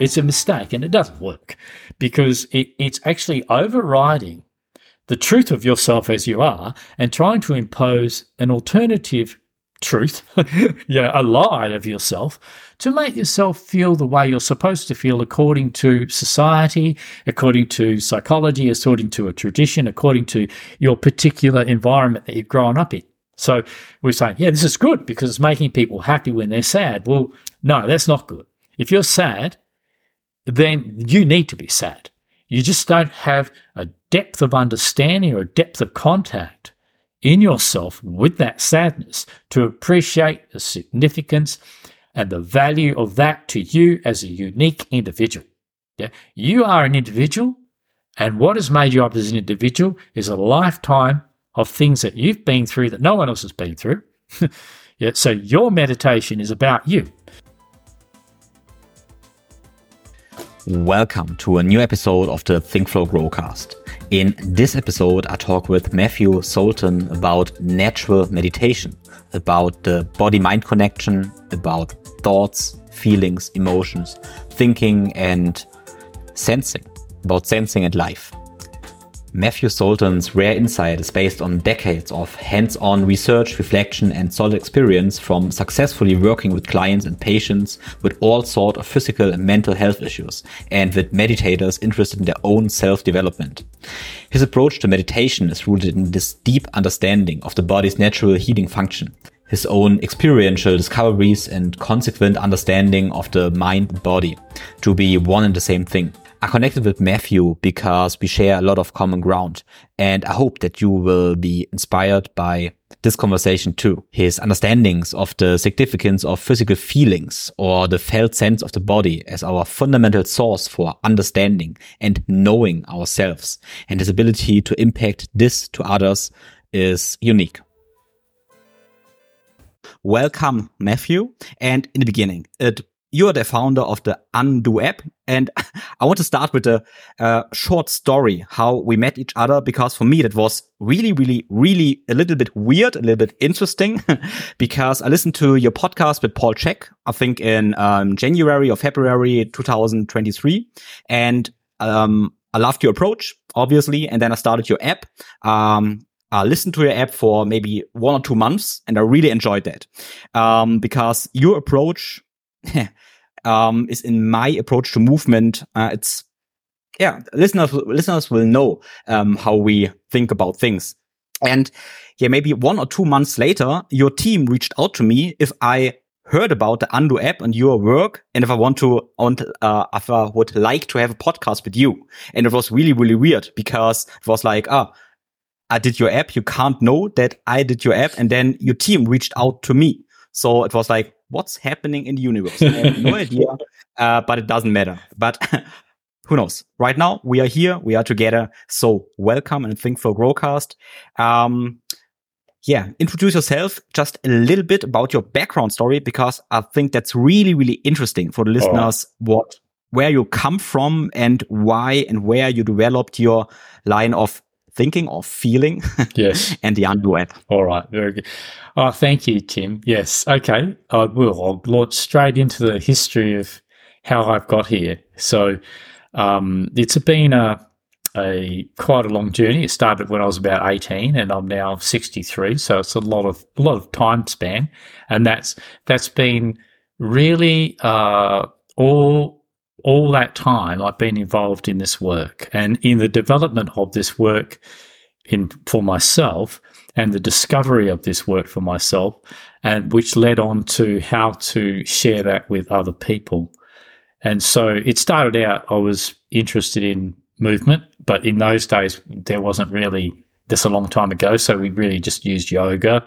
It's a mistake and it doesn't work because it, it's actually overriding the truth of yourself as you are and trying to impose an alternative truth, yeah, a lie of yourself to make yourself feel the way you're supposed to feel according to society, according to psychology, according to a tradition, according to your particular environment that you've grown up in. So we're saying, yeah, this is good because it's making people happy when they're sad. Well, no, that's not good. If you're sad, then you need to be sad. You just don't have a depth of understanding or a depth of contact in yourself with that sadness to appreciate the significance and the value of that to you as a unique individual. Yeah? You are an individual, and what has made you up as an individual is a lifetime of things that you've been through that no one else has been through. yeah, so your meditation is about you. Welcome to a new episode of the ThinkFlow Growcast. In this episode, I talk with Matthew Zoltan about natural meditation, about the body mind connection, about thoughts, feelings, emotions, thinking, and sensing, about sensing and life. Matthew Zoltan's rare insight is based on decades of hands-on research, reflection, and solid experience from successfully working with clients and patients with all sort of physical and mental health issues, and with meditators interested in their own self-development. His approach to meditation is rooted in this deep understanding of the body's natural healing function, his own experiential discoveries and consequent understanding of the mind body to be one and the same thing. I connected with Matthew because we share a lot of common ground. And I hope that you will be inspired by this conversation too. His understandings of the significance of physical feelings or the felt sense of the body as our fundamental source for understanding and knowing ourselves and his ability to impact this to others is unique. Welcome, Matthew. And in the beginning, it you are the founder of the Undo app. And I want to start with a uh, short story how we met each other, because for me, that was really, really, really a little bit weird, a little bit interesting, because I listened to your podcast with Paul Chek, I think in um, January or February 2023. And um, I loved your approach, obviously. And then I started your app. Um, I listened to your app for maybe one or two months and I really enjoyed that. Um, because your approach um, is in my approach to movement. Uh, it's yeah, listeners listeners will know um, how we think about things. And yeah, maybe one or two months later, your team reached out to me if I heard about the Undo app and your work, and if I want to, uh, if I would like to have a podcast with you. And it was really, really weird because it was like, ah, I did your app. You can't know that I did your app, and then your team reached out to me. So it was like, what's happening in the universe. I have no idea, uh, but it doesn't matter. But who knows? Right now, we are here, we are together. So welcome and Think Flow Growcast. Um, yeah, introduce yourself just a little bit about your background story because I think that's really, really interesting for the listeners. What, where you come from and why and where you developed your line of thinking or feeling. Yes. and the undo app. All right. Very good. Oh, thank you, Tim. Yes. Okay. I will. I'll launch straight into the history of how I've got here. So, um, it's been a, a quite a long journey. It started when I was about 18 and I'm now 63. So it's a lot of, a lot of time span. And that's, that's been really, uh, all all that time I've been involved in this work and in the development of this work in for myself and the discovery of this work for myself and which led on to how to share that with other people. And so it started out I was interested in movement, but in those days there wasn't really this a long time ago, so we really just used yoga.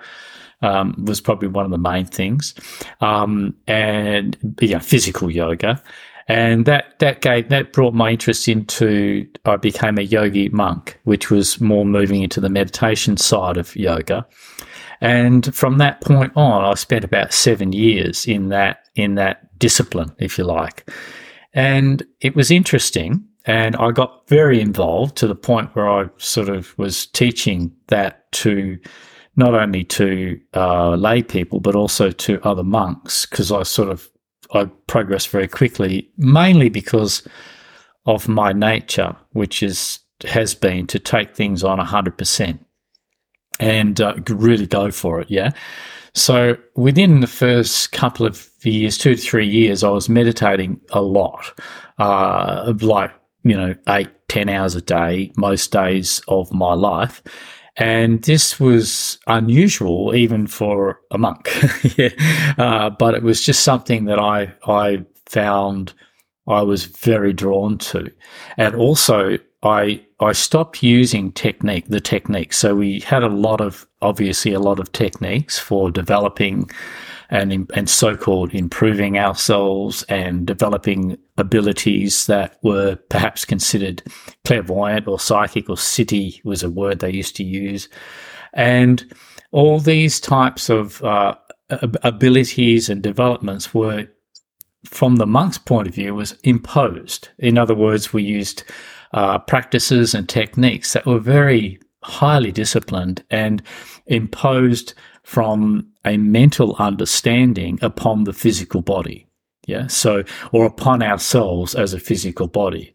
Um, was probably one of the main things, um, and yeah, physical yoga, and that that gave that brought my interest into I became a yogi monk, which was more moving into the meditation side of yoga. And from that point on, I spent about seven years in that in that discipline, if you like. And it was interesting, and I got very involved to the point where I sort of was teaching that to not only to uh, lay people but also to other monks because I sort of I progressed very quickly, mainly because of my nature, which is has been to take things on hundred percent and uh, really go for it. Yeah. So within the first couple of years, two to three years, I was meditating a lot, uh, like you know, eight, ten hours a day, most days of my life. And this was unusual even for a monk. yeah. Uh, but it was just something that I, I found I was very drawn to. And also I, I stopped using technique, the technique. So we had a lot of, obviously a lot of techniques for developing and, and so-called improving ourselves and developing abilities that were perhaps considered clairvoyant or psychic or siddhi was a word they used to use. And all these types of uh, abilities and developments were, from the monk's point of view, was imposed. In other words, we used uh, practices and techniques that were very highly disciplined and imposed from a mental understanding upon the physical body. Yeah. So, or upon ourselves as a physical body.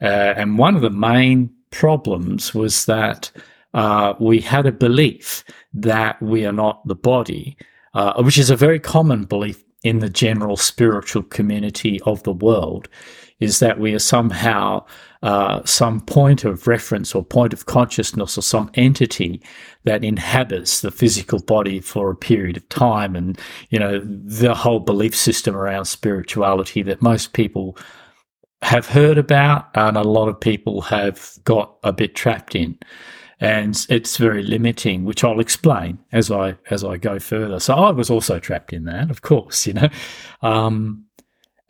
Uh, and one of the main problems was that uh, we had a belief that we are not the body, uh, which is a very common belief in the general spiritual community of the world, is that we are somehow uh, some point of reference or point of consciousness or some entity that inhabits the physical body for a period of time. And, you know, the whole belief system around spirituality that most people have heard about and a lot of people have got a bit trapped in. And it's very limiting, which I'll explain as I as I go further. So I was also trapped in that, of course, you know. Um,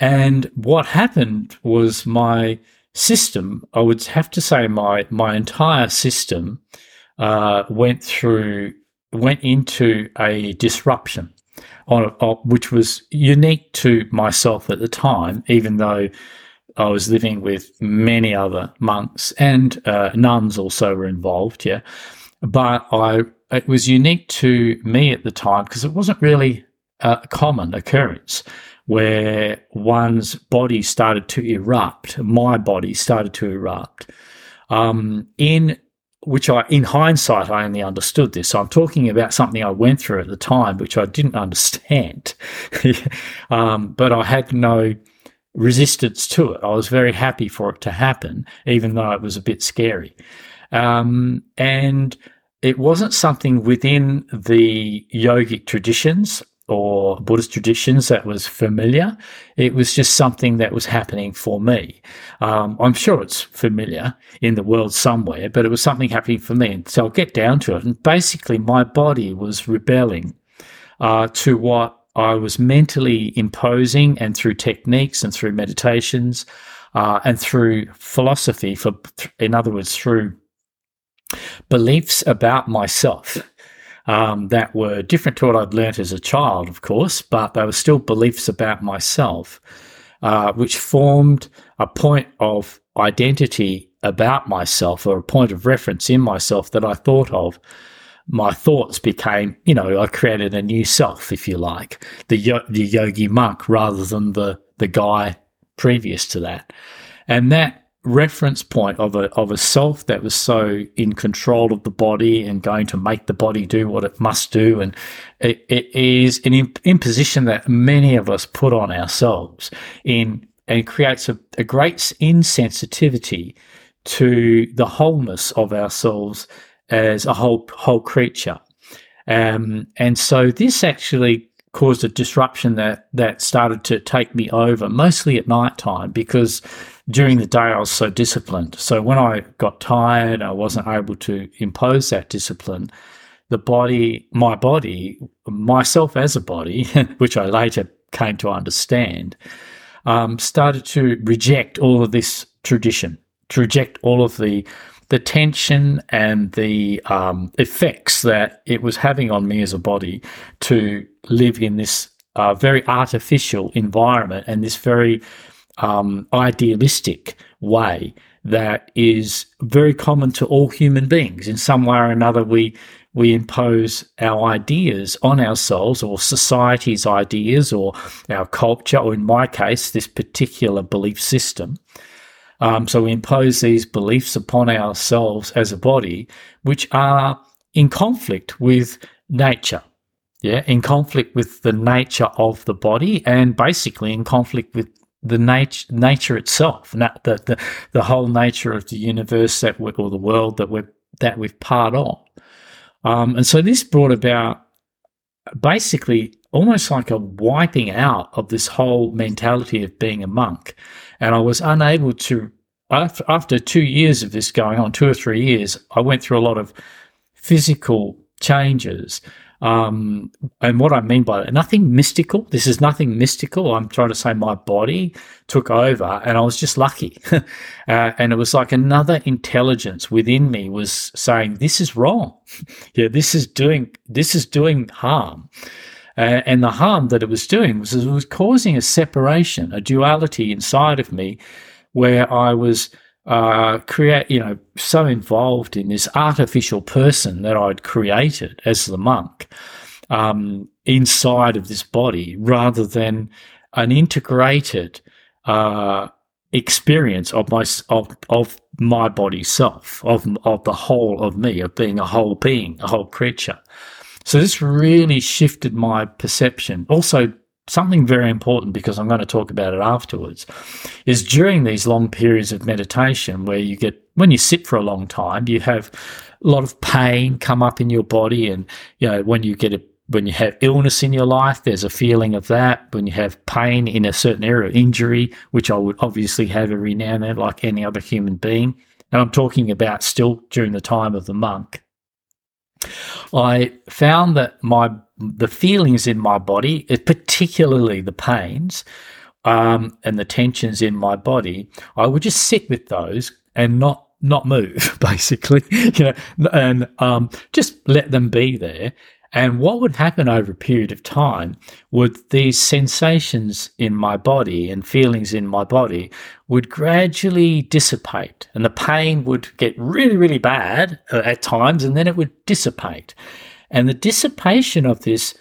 and what happened was my system, I would have to say my my entire system uh, went through went into a disruption on, on, which was unique to myself at the time, even though I was living with many other monks and uh, nuns also were involved. Yeah, but I it was unique to me at the time because it wasn't really a common occurrence where one's body started to erupt. My body started to erupt. Um, in which I, in hindsight, I only understood this. So I'm talking about something I went through at the time, which I didn't understand. um, but I had no resistance to it. I was very happy for it to happen, even though it was a bit scary. Um, and it wasn't something within the yogic traditions or Buddhist traditions that was familiar. It was just something that was happening for me. Um, I'm sure it's familiar in the world somewhere, but it was something happening for me. And so I'll get down to it. And basically, my body was rebelling uh, to what I was mentally imposing, and through techniques and through meditations uh, and through philosophy, for in other words, through beliefs about myself um, that were different to what I'd learnt as a child, of course, but they were still beliefs about myself, uh, which formed a point of identity about myself or a point of reference in myself that I thought of. My thoughts became, you know, I created a new self, if you like, the yo- the yogi monk rather than the the guy previous to that, and that reference point of a of a self that was so in control of the body and going to make the body do what it must do, and it, it is an imposition that many of us put on ourselves in and creates a, a great insensitivity to the wholeness of ourselves as a whole whole creature. Um, and so this actually caused a disruption that that started to take me over, mostly at night time, because during the day I was so disciplined. So when I got tired, I wasn't able to impose that discipline. The body, my body, myself as a body, which I later came to understand, um, started to reject all of this tradition, to reject all of the the tension and the um, effects that it was having on me as a body to live in this uh, very artificial environment and this very um, idealistic way that is very common to all human beings. In some way or another, we we impose our ideas on ourselves or society's ideas or our culture, or in my case, this particular belief system. Um, so we impose these beliefs upon ourselves as a body, which are in conflict with nature. Yeah, in conflict with the nature of the body and basically in conflict with the nature nature itself, the, the the whole nature of the universe that we, or the world that we're that we're part of. Um, and so this brought about basically almost like a wiping out of this whole mentality of being a monk. And I was unable to, after, after two years of this going on, two or three years, I went through a lot of physical changes um, and what I mean by that, nothing mystical. This is nothing mystical. I'm trying to say my body took over and I was just lucky. uh, and it was like another intelligence within me was saying, this is wrong. yeah, this is doing, this is doing harm. Uh, and the harm that it was doing was it was causing a separation, a duality inside of me where I was uh, create, you know, so involved in this artificial person that I'd created as the monk um, inside of this body, rather than an integrated uh, experience of my of of my body self, of of the whole of me, of being a whole being, a whole creature. So this really shifted my perception. Also something very important because I'm going to talk about it afterwards is during these long periods of meditation where you get when you sit for a long time you have a lot of pain come up in your body and you know when you get a when you have illness in your life there's a feeling of that. When you have pain in a certain area of injury which I would obviously have every now and then like any other human being. And I'm talking about still during the time of the monk I found that my the feelings in my body, particularly the pains um, and the tensions in my body, I would just sit with those and not not move, basically, you know, and um, just let them be there. And what would happen over a period of time would these sensations in my body and feelings in my body would gradually dissipate and the pain would get really, really bad uh, at times and then it would dissipate. And the dissipation of this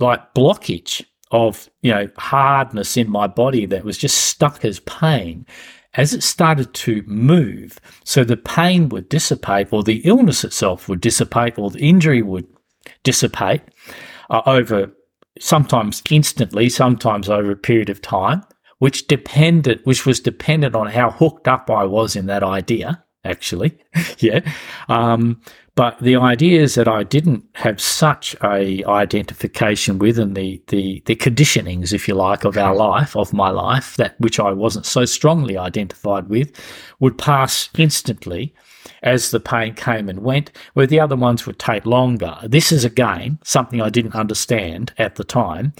like blockage of, you know, hardness in my body that was just stuck as pain as it started to move, so the pain would dissipate, or the illness itself would dissipate, or the injury would dissipate uh, over sometimes instantly, sometimes over a period of time, which depended, which was dependent on how hooked up I was in that idea. Actually, yeah. Um, but the idea is that I didn't have such a identification with, and the the the conditionings, if you like, of our life, of my life, that which I wasn't so strongly identified with, would pass instantly as the pain came and went, where the other ones would take longer. This is again something I didn't understand at the time,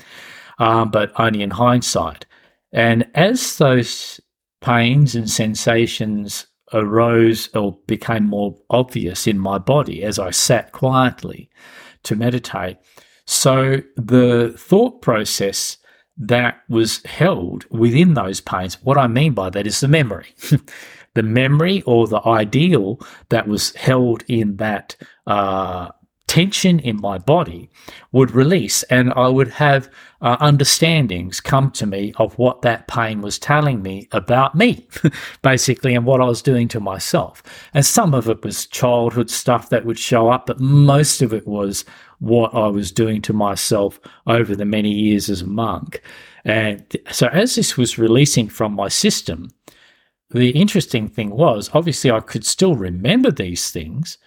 um, but only in hindsight. And as those pains and sensations arose or became more obvious in my body as I sat quietly to meditate, so the thought process that was held within those pains, what I mean by that is the memory. the memory or the ideal that was held in that uh, tension in my body would release, and I would have uh, understandings come to me of what that pain was telling me about me, basically, and what I was doing to myself. And some of it was childhood stuff that would show up, but most of it was what I was doing to myself over the many years as a monk. And so, as this was releasing from my system, the interesting thing was obviously I could still remember these things,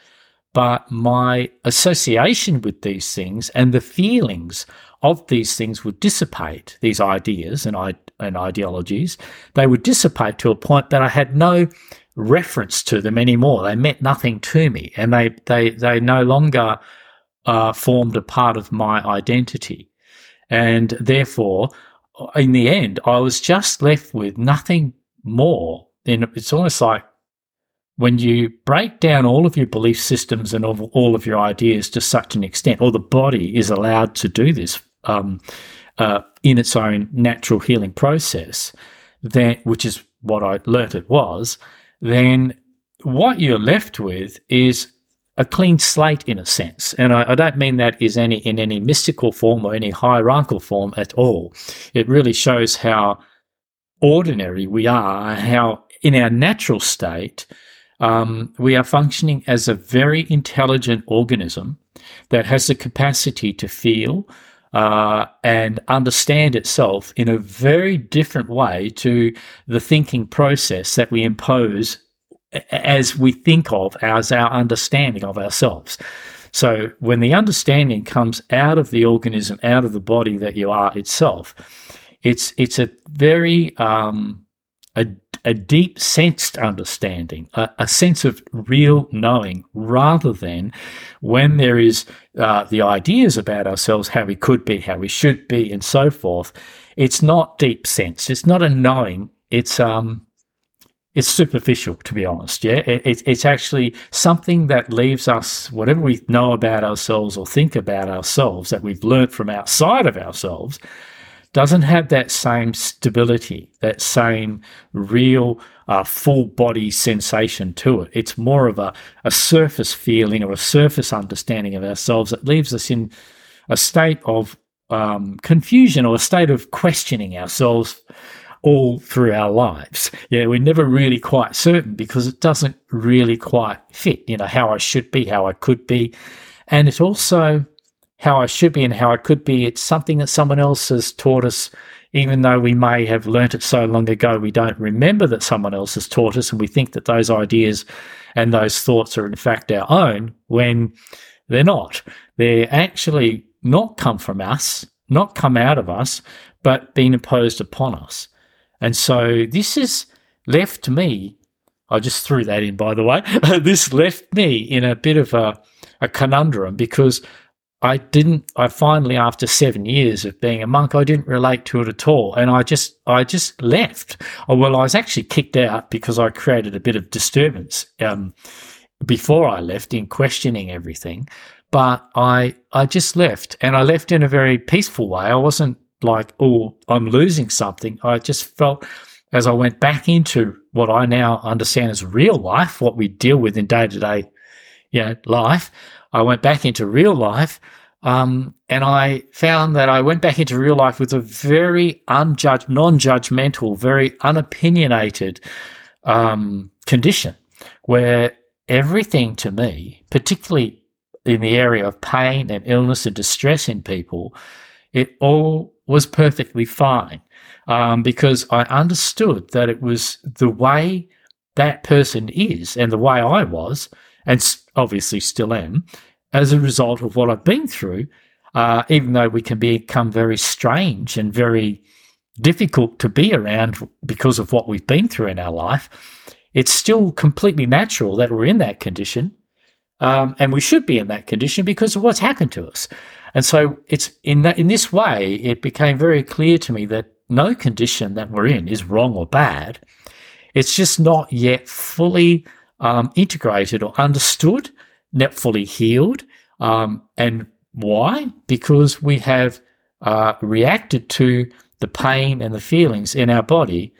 but my association with these things and the feelings of these things would dissipate, these ideas and, and ideologies, they would dissipate to a point that I had no reference to them anymore. They meant nothing to me and they, they, they no longer uh, formed a part of my identity. And therefore, in the end, I was just left with nothing more then it's almost like when you break down all of your belief systems and all of your ideas to such an extent, or the body is allowed to do this um, uh, in its own natural healing process, then which is what I learnt it was, then what you're left with is a clean slate in a sense. And I, I, don't mean that is any in any mystical form or any hierarchical form at all. It really shows how ordinary we are, how in our natural state, um, we are functioning as a very intelligent organism that has the capacity to feel uh, and understand itself in a very different way to the thinking process that we impose as we think of as our understanding of ourselves. So when the understanding comes out of the organism, out of the body that you are itself, it's it's a very um, a, a deep sensed understanding, a, a, sense of real knowing, rather than when there is uh, the ideas about ourselves, how we could be, how we should be, and so forth. It's not deep sense. It's not a knowing. It's um, it's superficial, to be honest. Yeah, it, it's actually something that leaves us, whatever we know about ourselves or think about ourselves that we've learnt from outside of ourselves, doesn't have that same stability, that same real uh, full body sensation to it. It's more of a, a surface feeling or a surface understanding of ourselves that leaves us in a state of um, confusion or a state of questioning ourselves all through our lives. Yeah, we're never really quite certain because it doesn't really quite fit, you know, how I should be, how I could be. And it also how I should be and how I could be. It's something that someone else has taught us, even though we may have learnt it so long ago, we don't remember that someone else has taught us, and we think that those ideas and those thoughts are in fact our own when they're not. They're actually not come from us, not come out of us, but been imposed upon us. And so this has left me, I just threw that in by the way, this left me in a bit of a, a conundrum because I didn't, I finally, after seven years of being a monk, I didn't relate to it at all. And I just, I just left. Oh, well, I was actually kicked out because I created a bit of disturbance, um, before I left in questioning everything. But I, I just left and I left in a very peaceful way. I wasn't like, oh, I'm losing something. I just felt as I went back into what I now understand as real life, what we deal with in day to day, you know, life. I went back into real life. Um, and I found that I went back into real life with a very unjudged, non-judgmental, very unopinionated um, condition, where everything to me, particularly in the area of pain and illness and distress in people, it all was perfectly fine um, because I understood that it was the way that person is and the way I was, and obviously still am, as a result of what I've been through, uh, even though we can become very strange and very difficult to be around because of what we've been through in our life, it's still completely natural that we're in that condition. Um, and we should be in that condition because of what's happened to us. And so it's in that, in this way, it became very clear to me that no condition that we're in is wrong or bad. It's just not yet fully um, integrated or understood not fully healed. Um, and why? Because we have uh, reacted to the pain and the feelings in our body.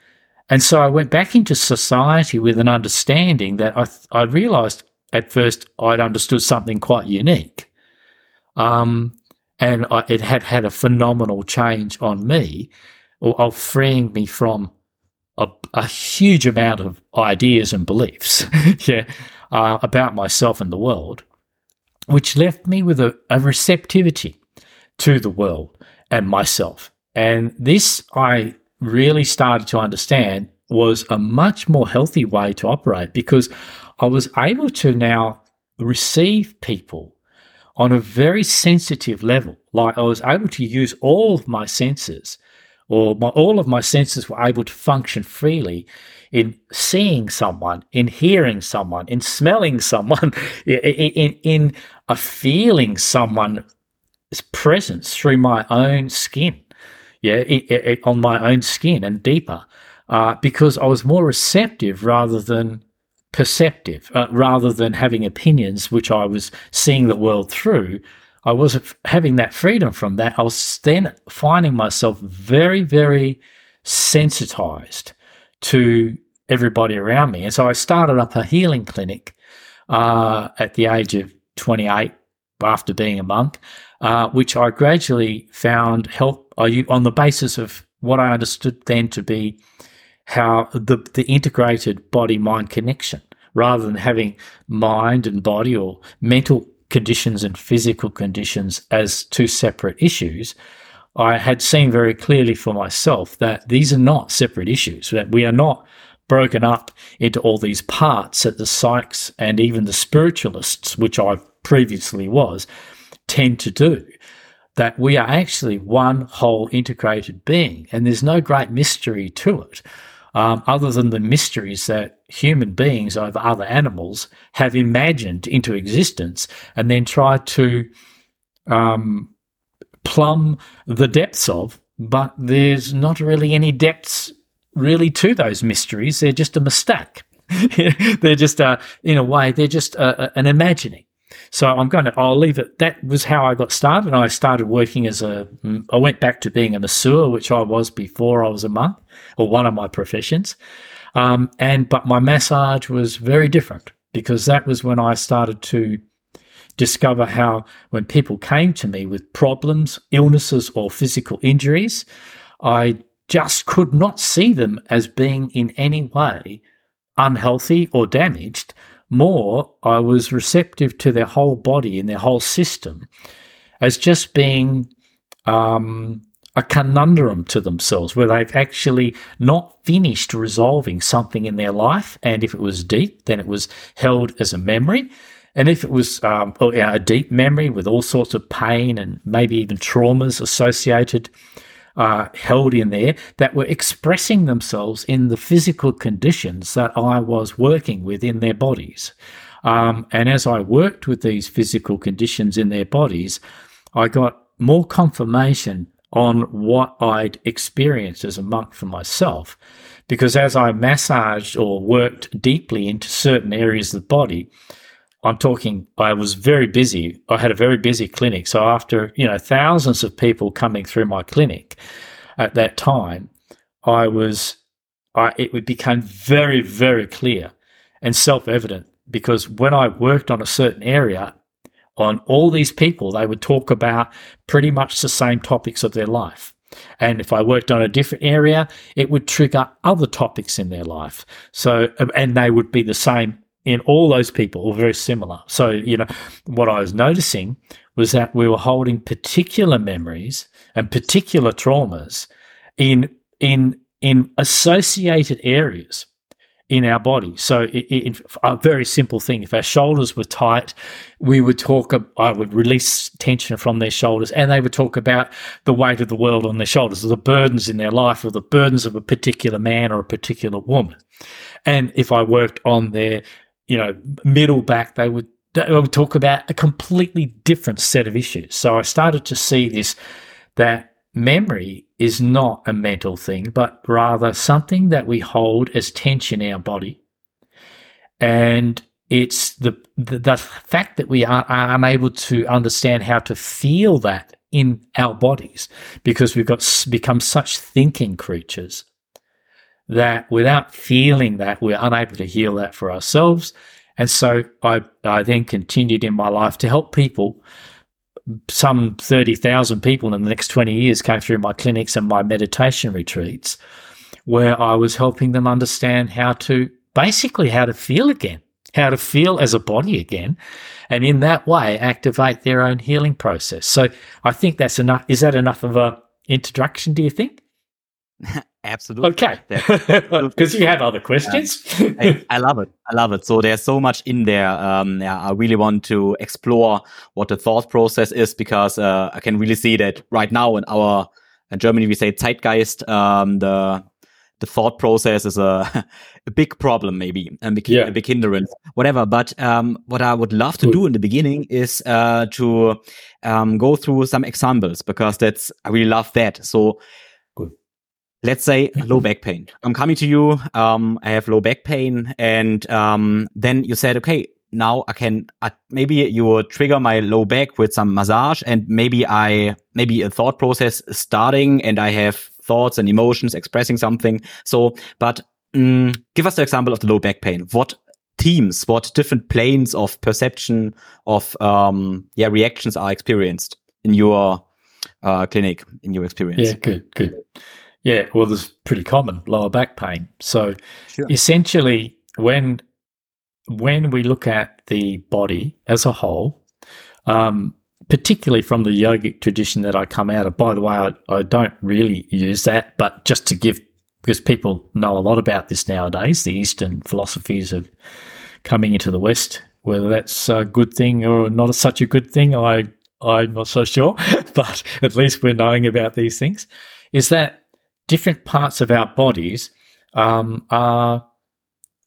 And so I went back into society with an understanding that I, th- I realized at first I'd understood something quite unique. Um, and I, it had had a phenomenal change on me of freeing me from a, a huge amount of ideas and beliefs. yeah uh, about myself and the world, which left me with a, a receptivity to the world and myself. And this I really started to understand was a much more healthy way to operate because I was able to now receive people on a very sensitive level. Like I was able to use all of my senses, or my, all of my senses were able to function freely in seeing someone, in hearing someone, in smelling someone, in, in, in a feeling someone's presence through my own skin. Yeah, it, it, on my own skin and deeper, uh, because I was more receptive rather than perceptive, uh, rather than having opinions which I was seeing the world through. I was having that freedom from that. I was then finding myself very, very sensitized to everybody around me. And so I started up a healing clinic uh, at the age of 28 after being a monk, uh, which I gradually found help on the basis of what I understood then to be how the, the integrated body mind connection rather than having mind and body or mental conditions and physical conditions as two separate issues. I had seen very clearly for myself that these are not separate issues, that we are not broken up into all these parts that the psychs and even the spiritualists, which I previously was, tend to do. That we are actually one whole integrated being, and there's no great mystery to it um, other than the mysteries that human beings over other animals have imagined into existence and then try to um, plumb the depths of. But there's not really any depths really to those mysteries. They're just a mistake. they're just, uh, in a way, they're just uh, an imagining. So I'm going to, I'll leave it. That was how I got started. I started working as a, I went back to being a masseur, which I was before I was a monk or one of my professions. Um, and, but my massage was very different because that was when I started to discover how when people came to me with problems, illnesses, or physical injuries, I just could not see them as being in any way unhealthy or damaged. More, I was receptive to their whole body and their whole system as just being um, a conundrum to themselves where they've actually not finished resolving something in their life. And if it was deep, then it was held as a memory. And if it was um, a deep memory with all sorts of pain and maybe even traumas associated uh, held in there that were expressing themselves in the physical conditions that I was working with in their bodies. Um, and as I worked with these physical conditions in their bodies, I got more confirmation on what I'd experienced as a monk for myself. Because as I massaged or worked deeply into certain areas of the body, I'm talking, I was very busy. I had a very busy clinic. So after, you know, thousands of people coming through my clinic at that time, I was, I, it became very, very clear and self evident because when I worked on a certain area, on all these people, they would talk about pretty much the same topics of their life. And if I worked on a different area, it would trigger other topics in their life. So, and they would be the same in all those people or very similar. So, you know, what I was noticing was that we were holding particular memories and particular traumas in in in associated areas in our body. So, it, a very simple thing: if our shoulders were tight, we would talk. I would release tension from their shoulders, and they would talk about the weight of the world on their shoulders, or the burdens in their life, or the burdens of a particular man or a particular woman. And if I worked on their you know, middle back, they would, they would talk about a completely different set of issues. So I started to see this that memory is not a mental thing, but rather something that we hold as tension in our body. And it's the, the, the fact that we are, are unable to understand how to feel that in our bodies because we've got become such thinking creatures that without feeling that, we're unable to heal that for ourselves. And so I, I then continued in my life to help people. Some 30,000 people in the next 20 years came through my clinics and my meditation retreats, where I was helping them understand how to basically how to feel again, how to feel as a body again. And in that way, activate their own healing process. So I think that's enough. Is that enough of a introduction, do you think? Absolutely. Okay. Because you have other questions. I, I, love it. I love it. So there's so much in there. Um, yeah, I really want to explore what the thought process is because uh, I can really see that right now in our in Germany we say Zeitgeist. Um, the the thought process is a, a big problem, maybe, and big, yeah. a big hindrance, whatever. But um, what I would love to do in the beginning is uh, to um, go through some examples because that's I really love that. So let's say low back pain. I'm coming to you. Um, I have low back pain, and um, then you said, okay, now I can uh, maybe you will trigger my low back with some massage, and maybe I maybe a thought process starting, and I have thoughts and emotions expressing something. So, but mm, give us the example of the low back pain. What teams, what different planes of perception of um, yeah reactions are experienced in your uh, clinic, in your experience. Yeah, good, good. Yeah, well, there's pretty common lower back pain. So sure. essentially, when when we look at the body as a whole, um, particularly from the yogic tradition that I come out of. By the way, I, I don't really use that, but just to give because people know a lot about this nowadays, the Eastern philosophies of coming into the West. Whether that's a good thing or not such a good thing, I I'm not so sure. but at least we're knowing about these things. Is that different parts of our bodies um, are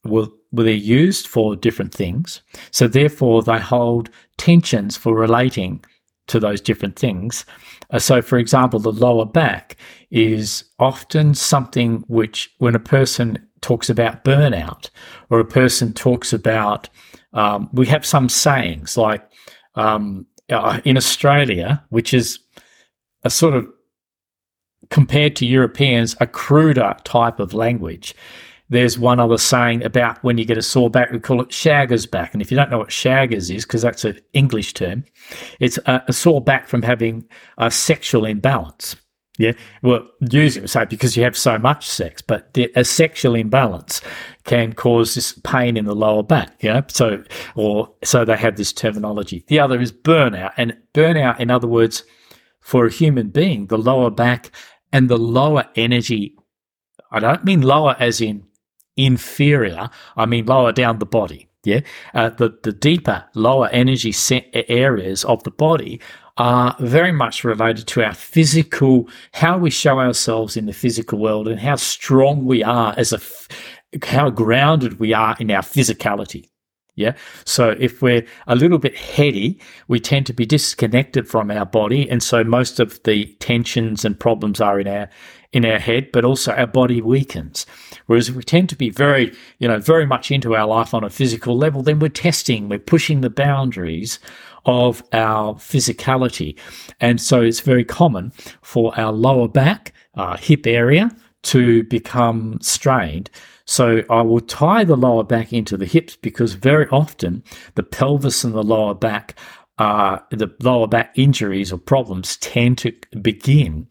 well, well, they're used for different things. So therefore, they hold tensions for relating to those different things. Uh, so, for example, the lower back is often something which, when a person talks about burnout or a person talks about, um, we have some sayings like um, uh, in Australia, which is a sort of compared to Europeans, a cruder type of language. There's one other saying about when you get a sore back, we call it shagger's back. And if you don't know what shaggers is, because that's an English term, it's a, a, sore back from having a sexual imbalance. Yeah, well, usually say because you have so much sex, but the, a sexual imbalance can cause this pain in the lower back. Yeah, so or so they have this terminology. The other is burnout, and burnout, in other words, for a human being, the lower back and the lower energy. I don't mean lower as in inferior. I mean lower down the body. Yeah, uh, the the deeper, lower energy areas of the body are very much related to our physical, how we show ourselves in the physical world, and how strong we are as a, how grounded we are in our physicality. Yeah. So if we're a little bit heady, we tend to be disconnected from our body. And so most of the tensions and problems are in our, in our head, but also our body weakens. Whereas if we tend to be very, you know, very much into our life on a physical level, then we're testing, we're pushing the boundaries of our physicality. And so it's very common for our lower back, uh, hip area to become strained. So I will tie the lower back into the hips because very often the pelvis and the lower back uh, the lower back injuries or problems tend to begin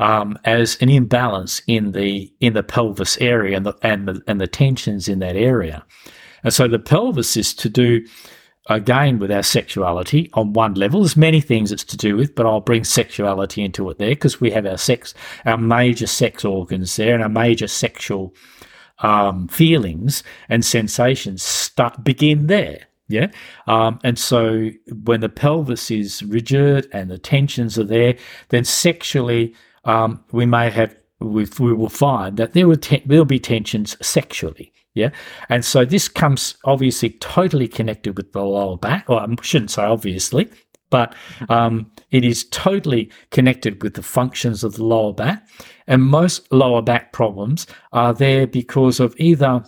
um, as an imbalance in the in the pelvis area and the, and the and the tensions in that area. And so the pelvis is to do again with our sexuality on one level. There's many things it's to do with, but I'll bring sexuality into it there because we have our sex, our major sex organs there, and our major sexual um, feelings and sensations start begin there. Yeah. Um, and so when the pelvis is rigid and the tensions are there, then sexually, um, we may have, we, we will find that there will, there'll be tensions sexually. Yeah. And so this comes obviously totally connected with the lower back. Well, I shouldn't say obviously, but um, it is totally connected with the functions of the lower back. And most lower back problems are there because of either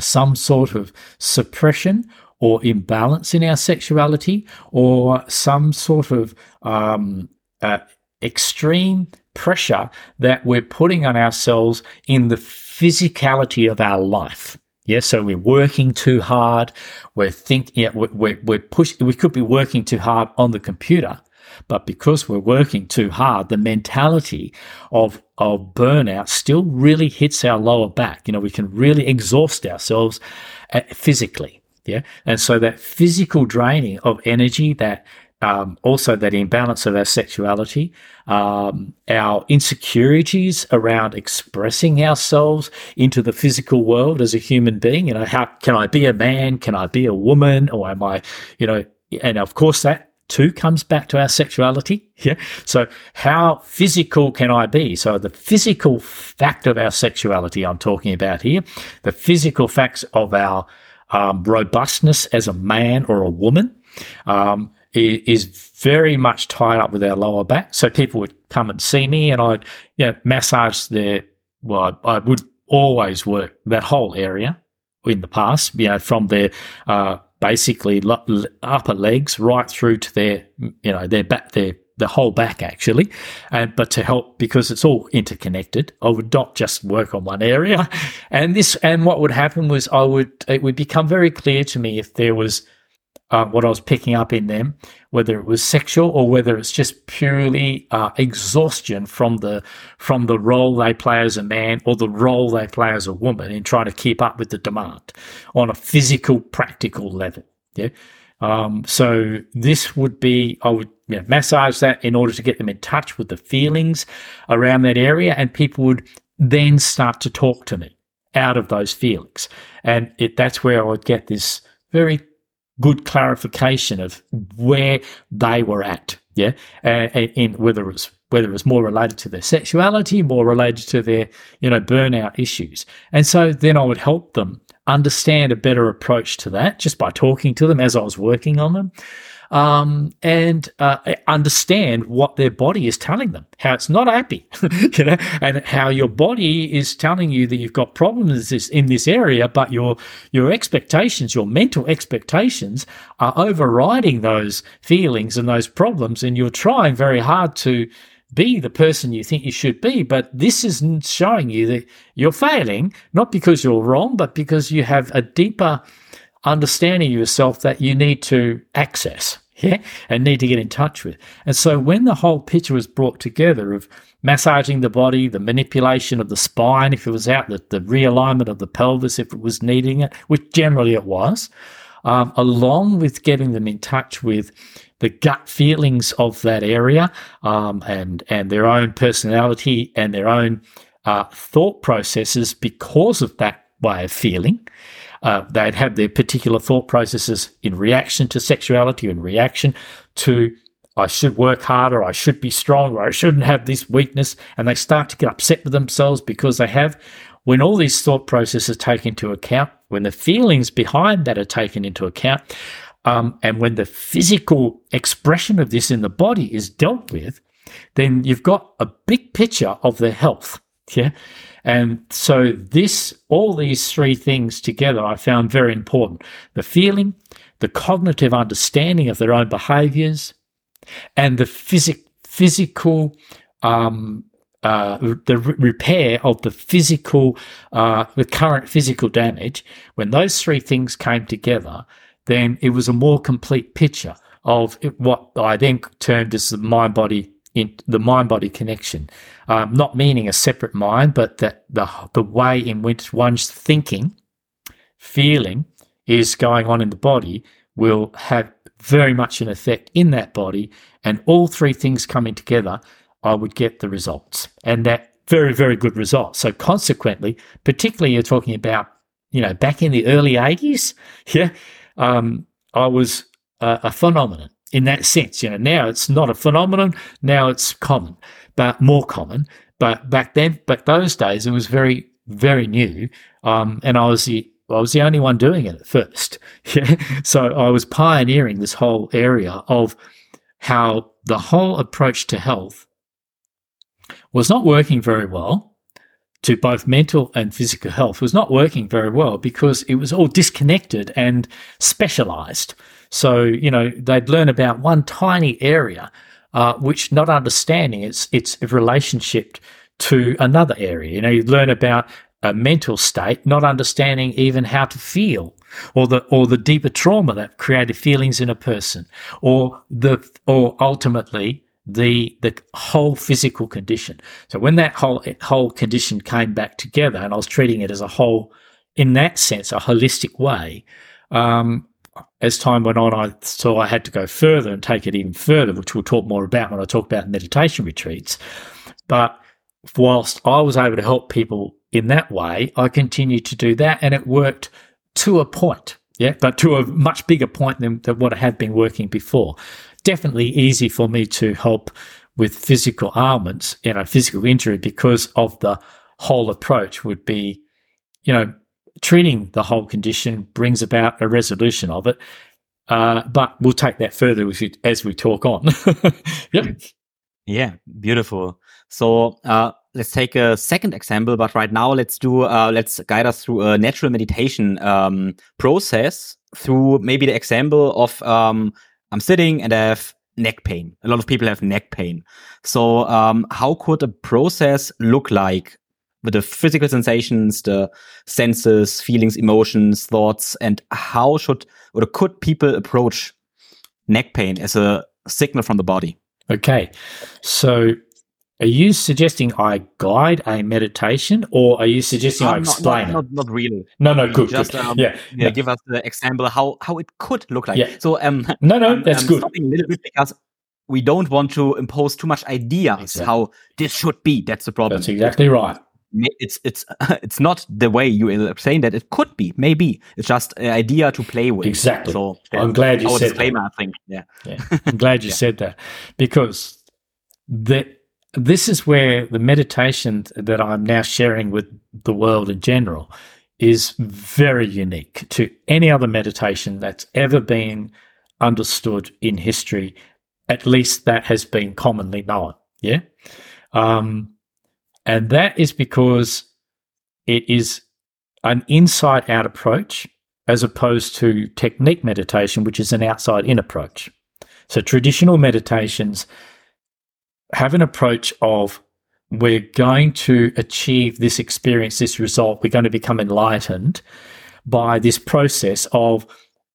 some sort of suppression or imbalance in our sexuality or some sort of um, uh, extreme pressure that we're putting on ourselves in the physicality of our life. Yeah, so we're working too hard. We're thinking, yeah, we're, we're pushing, we could be working too hard on the computer, but because we're working too hard, the mentality of, of burnout still really hits our lower back. You know, we can really exhaust ourselves uh, physically. Yeah. And so that physical draining of energy, that um, also that imbalance of our sexuality, um, our insecurities around expressing ourselves into the physical world as a human being. You know, how can I be a man? Can I be a woman? Or am I, you know, and of course that too comes back to our sexuality. Yeah. So how physical can I be? So the physical fact of our sexuality I'm talking about here, the physical facts of our um, robustness as a man or a woman, um, is very much tied up with our lower back. So people would come and see me and I'd you know, massage their, well, I, would always work that whole area in the past, you know, from their, uh, basically upper legs right through to their, you know, their back, their the whole back actually, and but to help because it's all interconnected. I would not just work on one area, and this and what would happen was I would it would become very clear to me if there was uh, what I was picking up in them, whether it was sexual or whether it's just purely uh, exhaustion from the from the role they play as a man or the role they play as a woman in trying to keep up with the demand on a physical, practical level. Yeah. Um, so this would be I would you know, massage that in order to get them in touch with the feelings around that area, and people would then start to talk to me out of those feelings, and it, that's where I would get this very good clarification of where they were at. Yeah, uh, in whether it was whether it was more related to their sexuality, more related to their you know burnout issues, and so then I would help them understand a better approach to that just by talking to them as I was working on them um, and uh, understand what their body is telling them, how it's not happy, you know, and how your body is telling you that you've got problems in this area, but your your expectations, your mental expectations, are overriding those feelings and those problems, and you're trying very hard to be the person you think you should be. But this isn't showing you that you're failing, not because you're wrong, but because you have a deeper understanding yourself that you need to access, yeah, and need to get in touch with. And so when the whole picture was brought together of massaging the body, the manipulation of the spine, if it was out, the, the realignment of the pelvis, if it was needing it, which generally it was, um, along with getting them in touch with the gut feelings of that area um, and and their own personality and their own uh, thought processes because of that way of feeling, uh, they'd have their particular thought processes in reaction to sexuality, in reaction to I should work harder, I should be stronger, I shouldn't have this weakness, and they start to get upset with themselves because they have. When all these thought processes are taken into account, when the feelings behind that are taken into account, um, and when the physical expression of this in the body is dealt with, then you've got a big picture of their health. Yeah. And so this, all these three things together, I found very important. The feeling, the cognitive understanding of their own behaviors, and the physic, physical, um, uh, the re- repair of the physical, uh, the current physical damage. When those three things came together, then it was a more complete picture of what I then termed as the mind body in the mind body connection, um, not meaning a separate mind, but that the the way in which one's thinking, feeling is going on in the body will have very much an effect in that body, and all three things coming together, I would get the results, and that very very good results. So consequently, particularly you're talking about you know back in the early eighties, yeah, um, I was a, a phenomenon in that sense. You know, now it's not a phenomenon. Now it's common, but more common. But back then, but those days, it was very, very new. Um, and I was the, I was the only one doing it at first. Yeah. So I was pioneering this whole area of how the whole approach to health was not working very well to both mental and physical health was not working very well because it was all disconnected and specialized. So, you know, they'd learn about one tiny area, uh, which not understanding its, its relationship to another area. You know, you learn about a mental state, not understanding even how to feel or the, or the deeper trauma that created feelings in a person or the, or ultimately the, the whole physical condition. So when that whole, whole condition came back together and I was treating it as a whole, in that sense, a holistic way, um, as time went on, I saw I had to go further and take it even further, which we'll talk more about when I talk about meditation retreats. But whilst I was able to help people in that way, I continued to do that and it worked to a point. Yeah, but to a much bigger point than, than what I had been working before. Definitely easy for me to help with physical ailments, you know, physical injury because of the whole approach would be, you know, treating the whole condition brings about a resolution of it. Uh, but we'll take that further as we talk on. yep. Yeah, beautiful. So uh, let's take a second example, but right now let's do uh, let's guide us through a natural meditation um, process through maybe the example of um, I'm sitting and I have neck pain. A lot of people have neck pain. So, um, how could a process look like with the physical sensations, the senses, feelings, emotions, thoughts, and how should or could people approach neck pain as a signal from the body? Okay. So are you suggesting I guide a meditation or are you suggesting I explain not, not, not, really. No, no, good. Just good. Um, yeah, yeah, give us the example how how it could look like. Yeah. So um No, no, that's um, good. a little bit because we don't want to impose too much ideas exactly. how this should be. That's the problem. That's exactly right. It's it's it's not the way you are saying that it could be. Maybe it's just an idea to play with. Exactly. So I'm glad you said disclaimer, that. I think. Yeah. yeah. I'm glad you yeah. said that because that this is where the meditation that I'm now sharing with the world in general is very unique to any other meditation that's ever been understood in history. At least that has been commonly known. Yeah. Um, and that is because it is an inside out approach as opposed to technique meditation, which is an outside in approach. So traditional meditations have an approach of we're going to achieve this experience, this result. We're going to become enlightened by this process of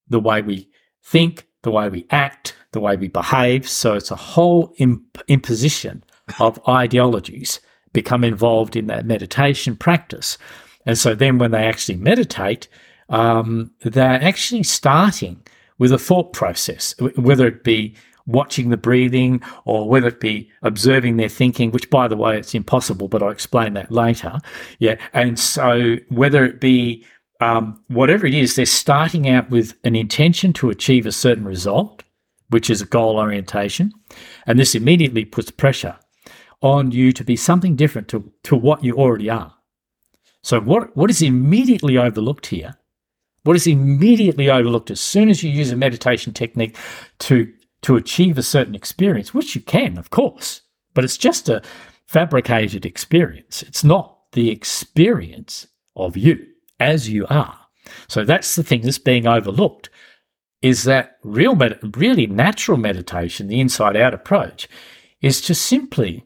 the way we think, the way we act, the way we behave. So it's a whole imp- imposition of ideologies become involved in that meditation practice. And so then when they actually meditate, um, they're actually starting with a thought process, whether it be watching the breathing or whether it be observing their thinking, which by the way, it's impossible, but I'll explain that later. Yeah. And so whether it be um, whatever it is, they're starting out with an intention to achieve a certain result, which is a goal orientation. And this immediately puts pressure on you to be something different to, to what you already are. So what, what is immediately overlooked here? What is immediately overlooked as soon as you use a meditation technique to to achieve a certain experience, which you can, of course, but it's just a fabricated experience. It's not the experience of you as you are. So that's the thing that's being overlooked is that real, med- really natural meditation, the inside out approach, is to simply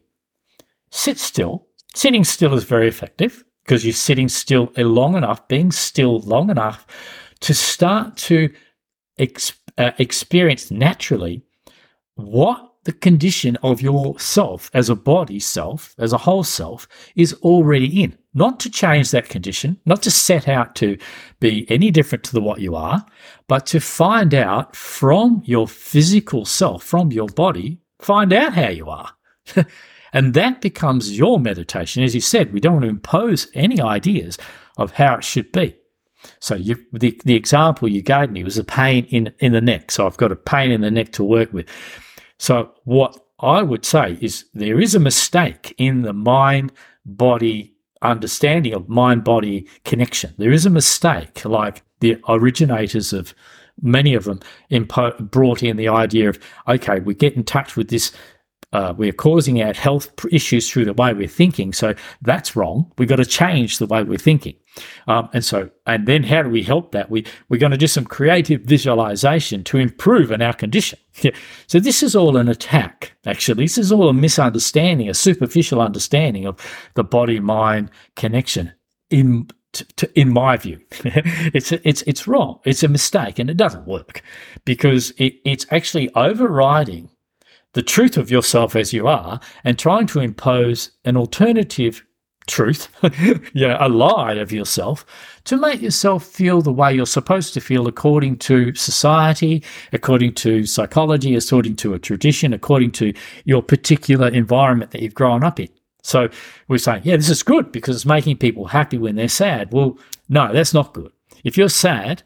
sit still. Sitting still is very effective because you're sitting still long enough, being still long enough to start to uh, experience naturally what the condition of yourself as a body self, as a whole self, is already in. Not to change that condition, not to set out to be any different to the what you are, but to find out from your physical self, from your body, find out how you are. and that becomes your meditation. As you said, we don't want to impose any ideas of how it should be. So you, the, the example you gave me was a pain in, in the neck. So I've got a pain in the neck to work with. So what I would say is there is a mistake in the mind body understanding of mind body connection. There is a mistake, like the originators of many of them impo- brought in the idea of okay, we get in touch with this uh, we're causing our health issues through the way we're thinking. So that's wrong. We've got to change the way we're thinking. Um, and so, and then how do we help that? We, we're going to do some creative visualization to improve in our condition. Yeah. So this is all an attack, actually. This is all a misunderstanding, a superficial understanding of the body mind connection in in my view, it's it's it's wrong. It's a mistake, and it doesn't work because it, it's actually overriding the truth of yourself as you are and trying to impose an alternative truth, you know, a lie of yourself to make yourself feel the way you're supposed to feel according to society, according to psychology, according to a tradition, according to your particular environment that you've grown up in. So we're saying, yeah, this is good because it's making people happy when they're sad. Well, no, that's not good. If you're sad,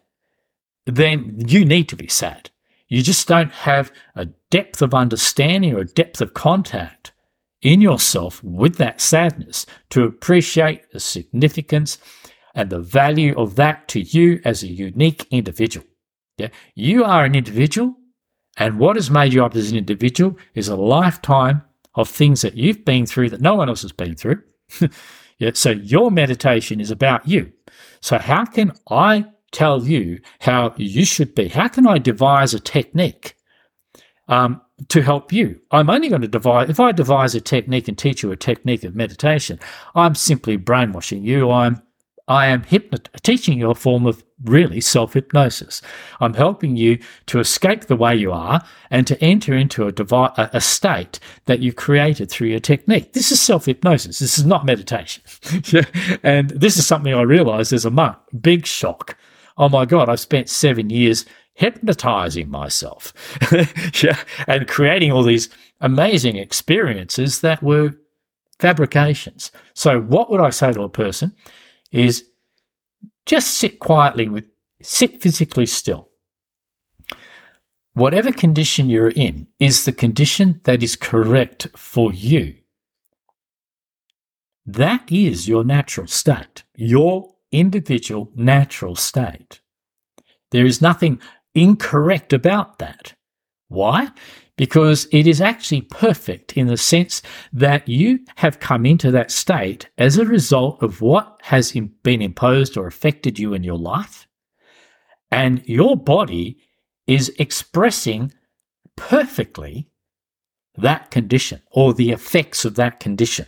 then you need to be sad. You just don't have a depth of understanding or a depth of contact in yourself with that sadness to appreciate the significance and the value of that to you as a unique individual. Yeah, you are an individual, and what has made you up as an individual is a lifetime of things that you've been through that no one else has been through. yeah, so your meditation is about you. So how can I tell you how you should be? How can I devise a technique um, to help you. I'm only going to devise, if I devise a technique and teach you a technique of meditation, I'm simply brainwashing you. I'm, I am hypnot- teaching you a form of really self hypnosis. I'm helping you to escape the way you are and to enter into a, devi- a state that you created through your technique. This is self hypnosis. This is not meditation. and this is something I realized as a monk. Big shock. Oh my God, I've spent seven years hypnotizing myself yeah, and creating all these amazing experiences that were fabrications. So, what would I say to a person is just sit quietly with, sit physically still. Whatever condition you're in is the condition that is correct for you. That is your natural state, your individual natural state. There is nothing incorrect about that. Why? Because it is actually perfect in the sense that you have come into that state as a result of what has been imposed or affected you in your life. And your body is expressing perfectly that condition or the effects of that condition.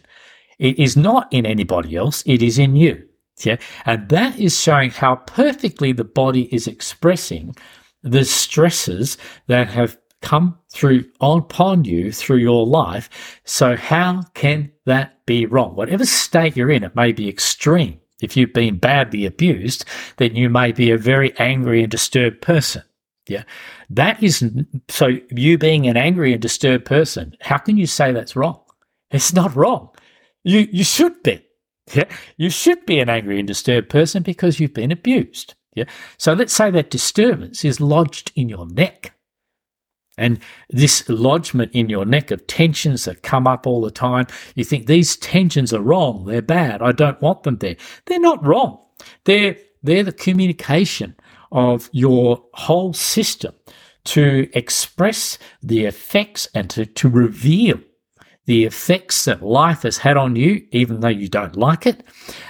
It is not in anybody else, it is in you. Yeah. And that is showing how perfectly the body is expressing the stresses that have come through upon you through your life. So how can that be wrong? Whatever state you're in, it may be extreme. If you've been badly abused, then you may be a very angry and disturbed person. Yeah. That is so you being an angry and disturbed person, how can you say that's wrong? It's not wrong. You you should be. Yeah. You should be an angry and disturbed person because you've been abused. Yeah. So let's say that disturbance is lodged in your neck. And this lodgement in your neck of tensions that come up all the time, you think these tensions are wrong, they're bad, I don't want them there. They're not wrong. They're, they're the communication of your whole system to express the effects and to, to reveal the effects that life has had on you, even though you don't like it,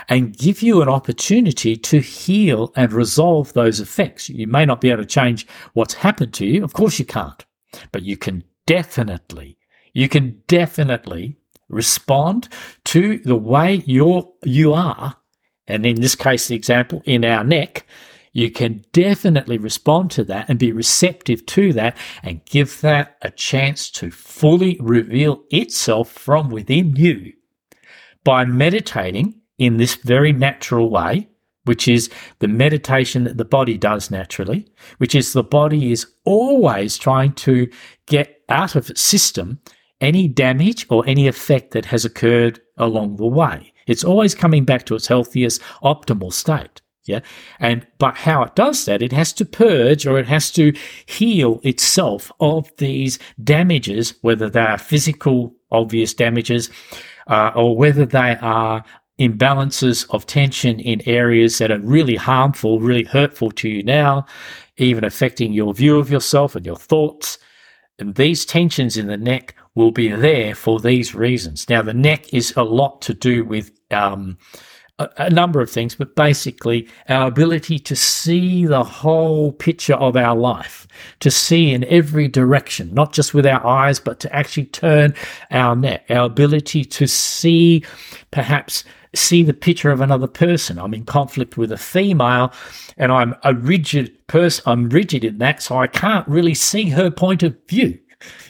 and give you an opportunity to heal and resolve those effects. You may not be able to change what's happened to you. Of course you can't, but you can definitely, you can definitely respond to the way you're, you are. And in this case, the example in our neck, you can definitely respond to that and be receptive to that and give that a chance to fully reveal itself from within you by meditating in this very natural way, which is the meditation that the body does naturally, which is the body is always trying to get out of its system any damage or any effect that has occurred along the way. It's always coming back to its healthiest, optimal state. Yeah. And, but how it does that, it has to purge or it has to heal itself of these damages, whether they are physical, obvious damages, uh, or whether they are imbalances of tension in areas that are really harmful, really hurtful to you now, even affecting your view of yourself and your thoughts. And these tensions in the neck will be there for these reasons. Now, the neck is a lot to do with, um, a, number of things, but basically our ability to see the whole picture of our life, to see in every direction, not just with our eyes, but to actually turn our neck, our ability to see perhaps see the picture of another person. I'm in conflict with a female and I'm a rigid person. I'm rigid in that, so I can't really see her point of view.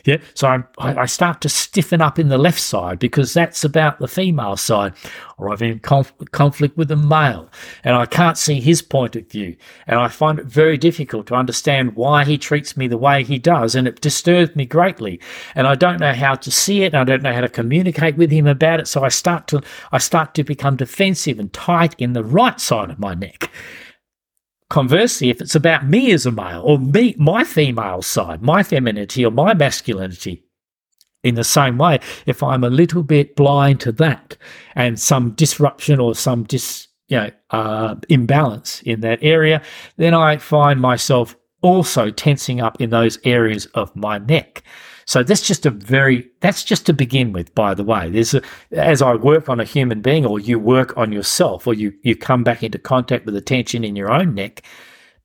Yeah. So I'm, I, start to stiffen up in the left side because that's about the female side. Or I'm in conf- conflict with a male and I can't see his point of view. And I find it very difficult to understand why he treats me the way he does. And it disturbs me greatly. And I don't know how to see it. And I don't know how to communicate with him about it. So I start to, I start to become defensive and tight in the right side of my neck. Conversely, if it's about me as a male or me, my female side, my femininity or my masculinity, in the same way, if I'm a little bit blind to that and some disruption or some dis, you know, uh, imbalance in that area, then I find myself also tensing up in those areas of my neck. So that's just a very, that's just to begin with, by the way. There's a, as I work on a human being or you work on yourself or you, you come back into contact with the tension in your own neck,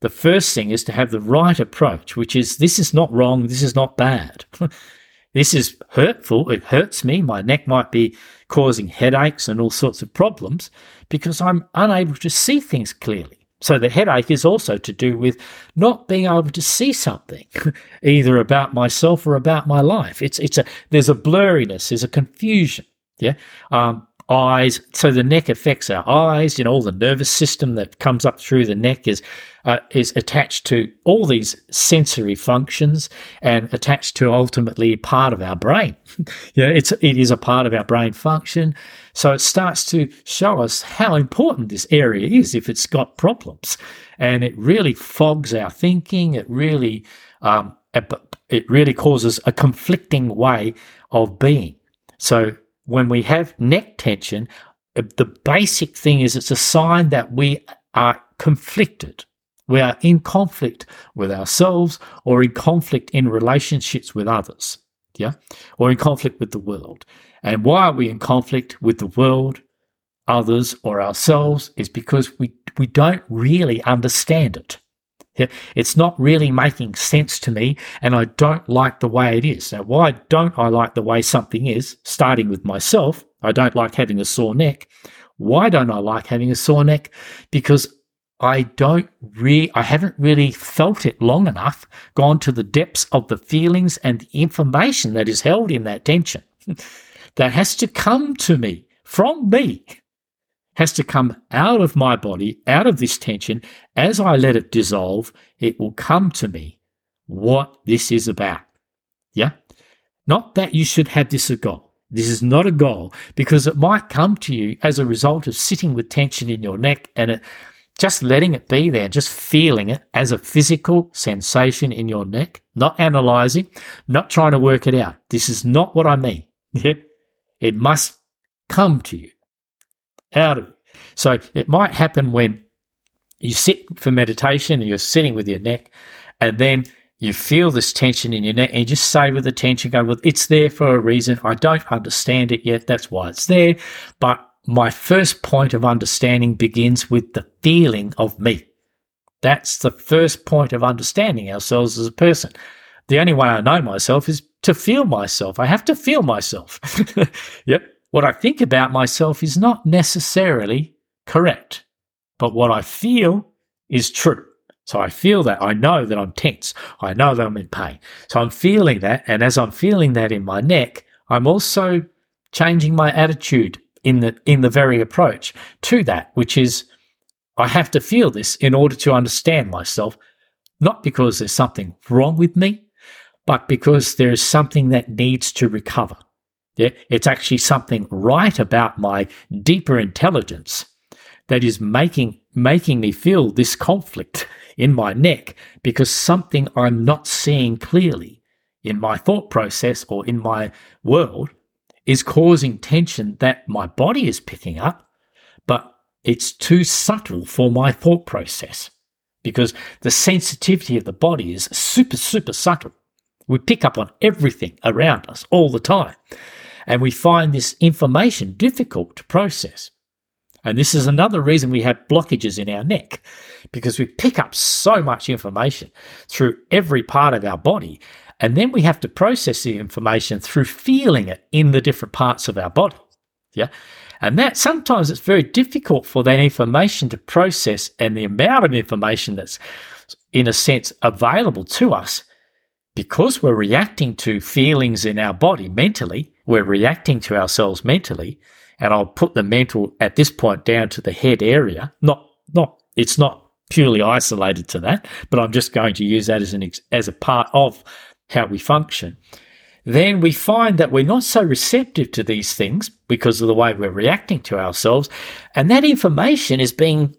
the first thing is to have the right approach, which is this is not wrong, this is not bad. this is hurtful. It hurts me. My neck might be causing headaches and all sorts of problems because I'm unable to see things clearly. So the headache is also to do with not being able to see something, either about myself or about my life. It's it's a there's a blurriness, there's a confusion. Yeah. Um, eyes. So the neck affects our eyes. You know, all the nervous system that comes up through the neck is uh, is attached to all these sensory functions and attached to ultimately part of our brain. yeah, it's it is a part of our brain function. So it starts to show us how important this area is if it's got problems, and it really fogs our thinking. It really um, it really causes a conflicting way of being. So when we have neck tension, uh, the basic thing is it's a sign that we are conflicted. We are in conflict with ourselves or in conflict in relationships with others. Yeah. Or in conflict with the world. And why are we in conflict with the world, others, or ourselves is because we, we don't really understand it. It's not really making sense to me, and I don't like the way it is. Now, why don't I like the way something is? Starting with myself, I don't like having a sore neck. Why don't I like having a sore neck? Because I don't re I haven't really felt it long enough, gone to the depths of the feelings and the information that is held in that tension. that has to come to me from me has to come out of my body, out of this tension. As I let it dissolve, it will come to me what this is about. Yeah? Not that you should have this a goal. This is not a goal because it might come to you as a result of sitting with tension in your neck and it, just letting it be there, just feeling it as a physical sensation in your neck, not analyzing, not trying to work it out. This is not what I mean. It must come to you out of it. So it might happen when you sit for meditation and you're sitting with your neck, and then you feel this tension in your neck, and you just say with the tension, go, Well, it's there for a reason. I don't understand it yet. That's why it's there. But my first point of understanding begins with the feeling of me. That's the first point of understanding ourselves as a person. The only way I know myself is to feel myself. I have to feel myself. yep. What I think about myself is not necessarily correct, but what I feel is true. So I feel that. I know that I'm tense. I know that I'm in pain. So I'm feeling that. And as I'm feeling that in my neck, I'm also changing my attitude in the, in the very approach to that, which is I have to feel this in order to understand myself, not because there's something wrong with me, but because there is something that needs to recover. It's actually something right about my deeper intelligence that is making making me feel this conflict in my neck because something I'm not seeing clearly in my thought process or in my world is causing tension that my body is picking up, but it's too subtle for my thought process because the sensitivity of the body is super, super subtle. We pick up on everything around us all the time. And we find this information difficult to process. And this is another reason we have blockages in our neck because we pick up so much information through every part of our body. And then we have to process the information through feeling it in the different parts of our body. Yeah. And that sometimes it's very difficult for that information to process and the amount of information that's in a sense available to us because we're reacting to feelings in our body mentally we're reacting to ourselves mentally. And I'll put the mental at this point down to the head area. Not, not, it's not purely isolated to that, but I'm just going to use that as an, as a part of how we function. Then we find that we're not so receptive to these things because of the way we're reacting to ourselves. And that information is being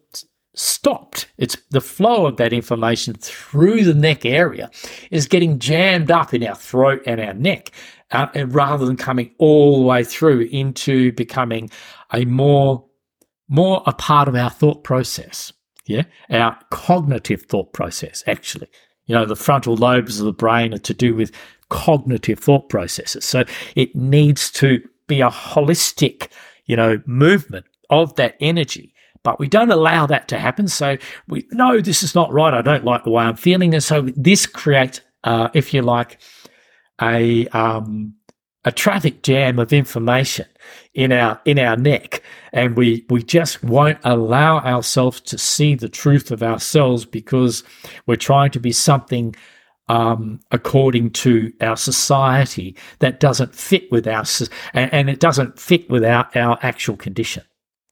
stopped. It's the flow of that information through the neck area is getting jammed up in our throat and our neck uh, rather than coming all the way through into becoming a more more a part of our thought process. Yeah, our cognitive thought process. Actually, you know, the frontal lobes of the brain are to do with cognitive thought processes. So it needs to be a holistic, you know, movement of that energy. But we don't allow that to happen. So we know this is not right. I don't like the way I'm feeling. And so this creates, uh, if you like, a um, a traffic jam of information in our in our neck. And we we just won't allow ourselves to see the truth of ourselves because we're trying to be something um, according to our society that doesn't fit with our and, and it doesn't fit with our, our actual condition.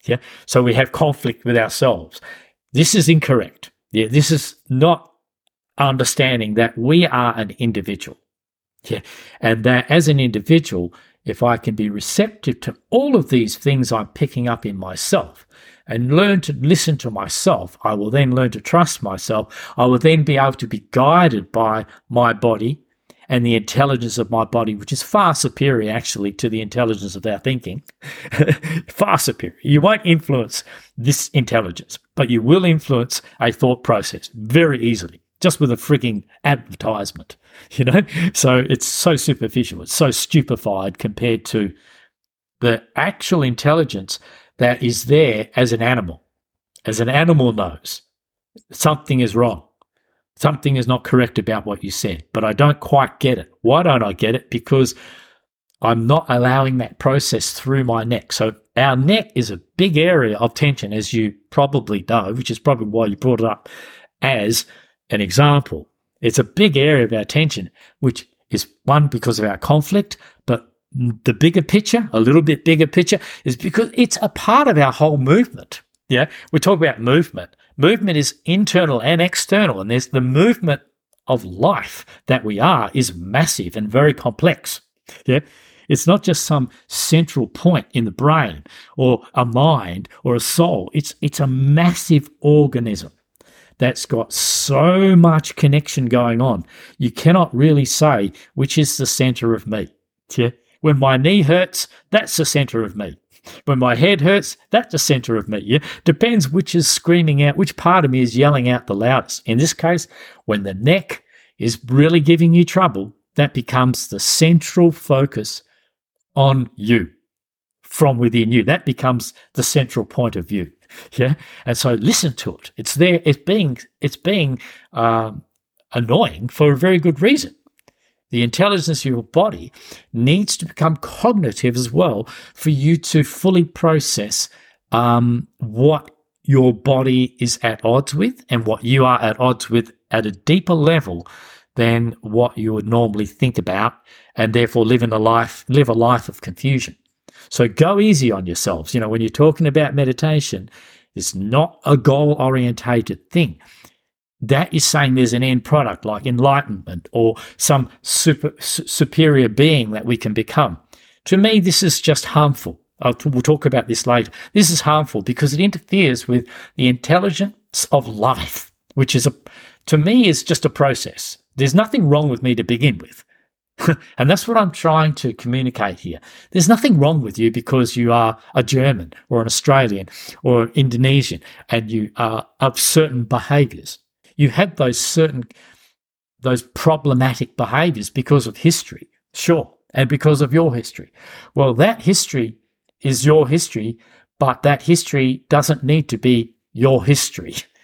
Yeah? So we have conflict with ourselves. This is incorrect. Yeah this is not understanding that we are an individual yeah. And that as an individual, if I can be receptive to all of these things I'm picking up in myself and learn to listen to myself, I will then learn to trust myself. I will then be able to be guided by my body and the intelligence of my body, which is far superior actually to the intelligence of our thinking. far superior. You won't influence this intelligence, but you will influence a thought process very easily just with a frigging advertisement, you know? So it's so superficial, it's so stupefied compared to the actual intelligence that is there as an animal. As an animal knows something is wrong. Something is not correct about what you said, but I don't quite get it. Why don't I get it? Because I'm not allowing that process through my neck. So our neck is a big area of tension, as you probably know, which is probably why you brought it up as an example. It's a big area of our attention, which is one because of our conflict, but the bigger picture, a little bit bigger picture, is because it's a part of our whole movement. Yeah, we talk about movement. Movement is internal and external, and there's the movement of life that we are is massive and very complex. Yeah. It's not just some central point in the brain or a mind or a soul. It's, it's a massive organism that's got so much connection going on. You cannot really say which is the center of me. Yeah. When my knee hurts, that's the center of me. When my head hurts, that's the center of me. Yeah. Depends which is screaming out, which part of me is yelling out the loudest. In this case, when the neck is really giving you trouble, that becomes the central focus on you from within you. That becomes the central point of view. Yeah, and so listen to it. It's there. It's being it's being um, annoying for a very good reason. The intelligence of your body needs to become cognitive as well for you to fully process um, what your body is at odds with and what you are at odds with at a deeper level than what you would normally think about, and therefore live in a life live a life of confusion. So go easy on yourselves. You know, when you're talking about meditation, it's not a goal orientated thing. That is saying there's an end product like enlightenment or some super, superior being that we can become. To me, this is just harmful. we'll talk about this later. This is harmful because it interferes with the intelligence of life, which is a, to me, is just a process. There's nothing wrong with me to begin with. and that's what I'm trying to communicate here. There's nothing wrong with you because you are a German or an Australian or an Indonesian and you are of certain behaviors. You have those certain, those problematic behaviors because of history, sure, and because of your history. Well, that history is your history, but that history doesn't need to be your history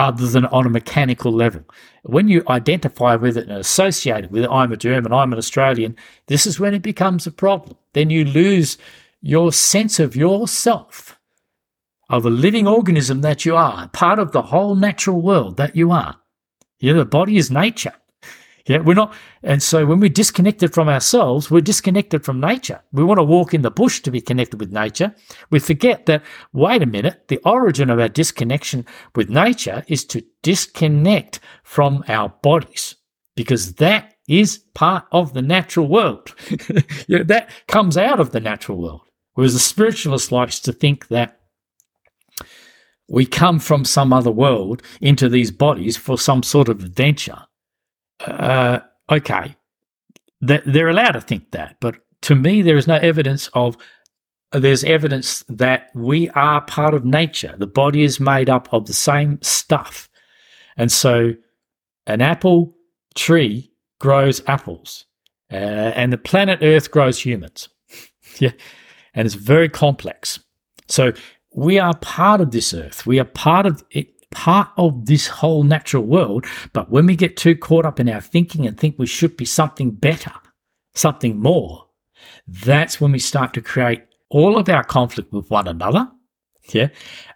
other than on a mechanical level. When you identify with it and associate with it, I'm a German, I'm an Australian, this is when it becomes a problem. Then you lose your sense of yourself, of a living organism that you are, part of the whole natural world that you are. Yeah, the body is nature. Yeah, we're not, and so when we're disconnected from ourselves, we're disconnected from nature. We want to walk in the bush to be connected with nature. We forget that, wait a minute, the origin of our disconnection with nature is to disconnect from our bodies because that is part of the natural world. yeah, that comes out of the natural world. Whereas the spiritualist likes to think that we come from some other world into these bodies for some sort of adventure uh, okay, they're allowed to think that, but to me, there is no evidence of. There's evidence that we are part of nature. The body is made up of the same stuff, and so an apple tree grows apples, uh, and the planet Earth grows humans. yeah, and it's very complex. So we are part of this Earth. We are part of it. Part of this whole natural world. But when we get too caught up in our thinking and think we should be something better, something more, that's when we start to create all of our conflict with one another. Yeah.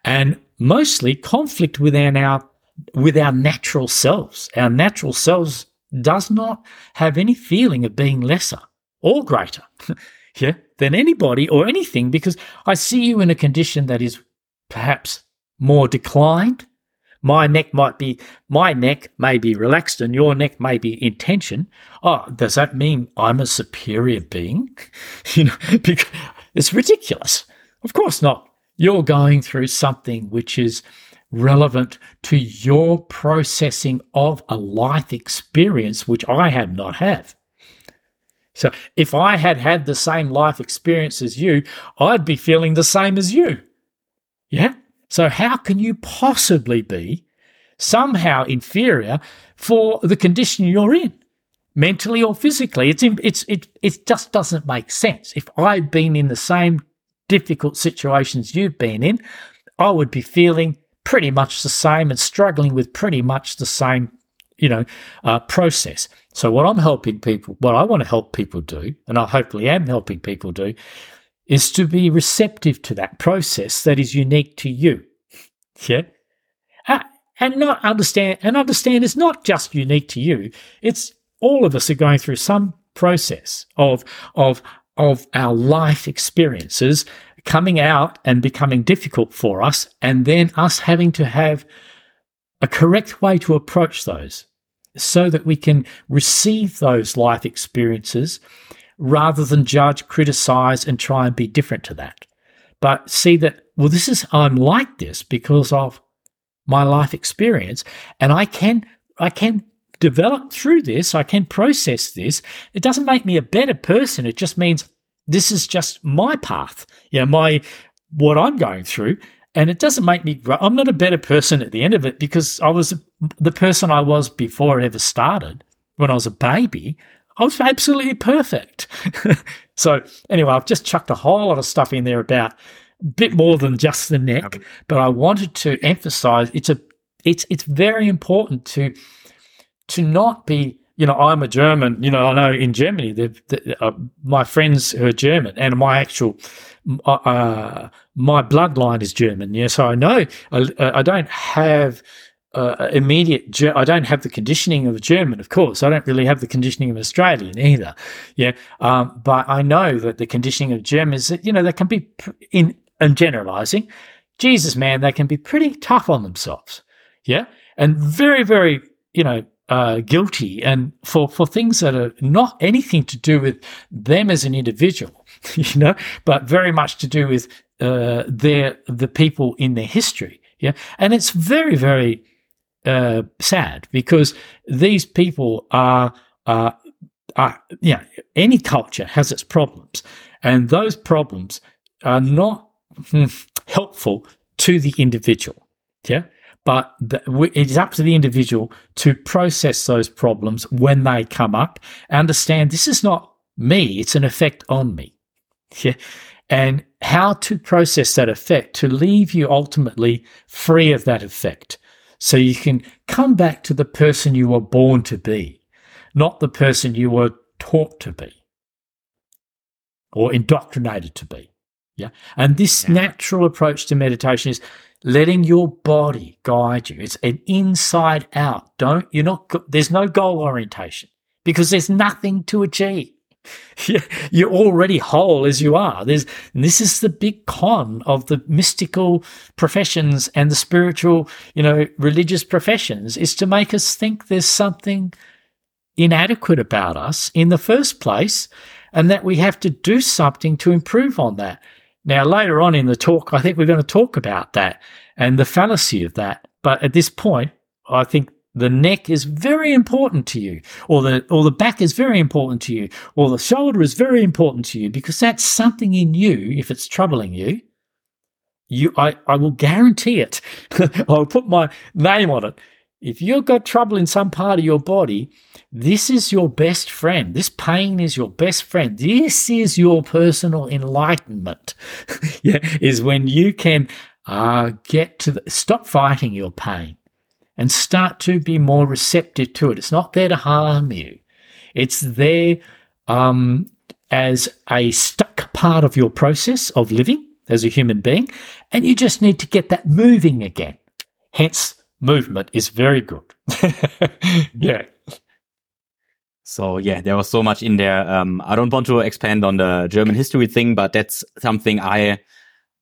And mostly conflict within our, with our natural selves. Our natural selves does not have any feeling of being lesser or greater. yeah. Than anybody or anything because I see you in a condition that is perhaps more declined. My neck might be, my neck may be relaxed and your neck may be in tension. Oh, does that mean I'm a superior being? you know, because it's ridiculous. Of course not. You're going through something which is relevant to your processing of a life experience, which I have not had. So if I had had the same life experience as you, I'd be feeling the same as you. Yeah? So how can you possibly be somehow inferior for the condition you're in? Mentally or physically, it's it's it it just doesn't make sense. If I'd been in the same difficult situations you've been in, I would be feeling pretty much the same and struggling with pretty much the same, you know, uh, process. So what I'm helping people, what I want to help people do, and I hopefully am helping people do, is to be receptive to that process that is unique to you. Yeah. And not understand, and understand it's not just unique to you. It's all of us are going through some process of, of, of our life experiences coming out and becoming difficult for us, and then us having to have a correct way to approach those so that we can receive those life experiences rather than judge, criticize, and try and be different to that. But see that, well, this is, I'm like this because of my life experience. And I can, I can develop through this. I can process this. It doesn't make me a better person. It just means this is just my path, you know, my, what I'm going through. And it doesn't make me, I'm not a better person at the end of it because I was the person I was before it ever started when I was a baby. I was absolutely perfect. so anyway, I've just chucked a whole lot of stuff in there about a bit more than just the neck, but I wanted to emphasize it's a it's it's very important to to not be you know I'm a German you know I know in Germany the, uh, my friends who are German and my actual uh, uh, my bloodline is German yeah so I know I, I don't have uh, immediate. I don't have the conditioning of a German, of course. I don't really have the conditioning of Australian either. Yeah, um, but I know that the conditioning of Germans, you know, they can be in and generalizing. Jesus, man, they can be pretty tough on themselves. Yeah, and very, very, you know, uh, guilty and for for things that are not anything to do with them as an individual, you know, but very much to do with uh, their the people in their history. Yeah, and it's very, very uh, sad because these people are, are, are, yeah, any culture has its problems, and those problems are not hmm, helpful to the individual. Yeah. But it's up to the individual to process those problems when they come up, understand this is not me, it's an effect on me. Yeah. And how to process that effect to leave you ultimately free of that effect so you can come back to the person you were born to be, not the person you were taught to be or indoctrinated to be. Yeah. And this yeah. natural approach to meditation is letting your body guide you. It's an inside out. Don't, you're not, there's no goal orientation because there's nothing to achieve. You're already whole as you are. There's, this is the big con of the mystical professions and the spiritual, you know, religious professions is to make us think there's something inadequate about us in the first place and that we have to do something to improve on that. Now, later on in the talk, I think we're going to talk about that and the fallacy of that. But at this point, I think the neck is very important to you, or the or the back is very important to you, or the shoulder is very important to you, because that's something in you, if it's troubling you, you I, I will guarantee it. I'll put my name on it. If you've got trouble in some part of your body, this is your best friend. This pain is your best friend. This is your personal enlightenment. yeah, is when you can uh, get to the, stop fighting your pain and start to be more receptive to it. It's not there to harm you. It's there um, as a stuck part of your process of living as a human being, and you just need to get that moving again. Hence, movement is very good. yeah. So yeah, there was so much in there. Um, I don't want to expand on the German history thing, but that's something I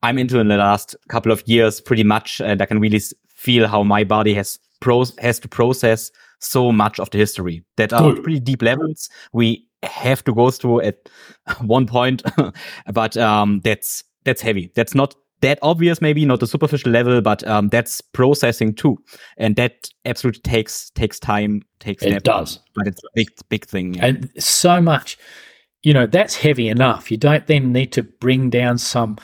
I'm into in the last couple of years pretty much, and I can really feel how my body has pro- has to process so much of the history that are pretty deep levels. We have to go through at one point, but um, that's that's heavy. That's not that obvious, maybe not the superficial level, but um, that's processing too, and that absolutely takes takes time. Takes it does, but it's a big big thing, yeah. and so much. You know that's heavy enough. You don't then need to bring down some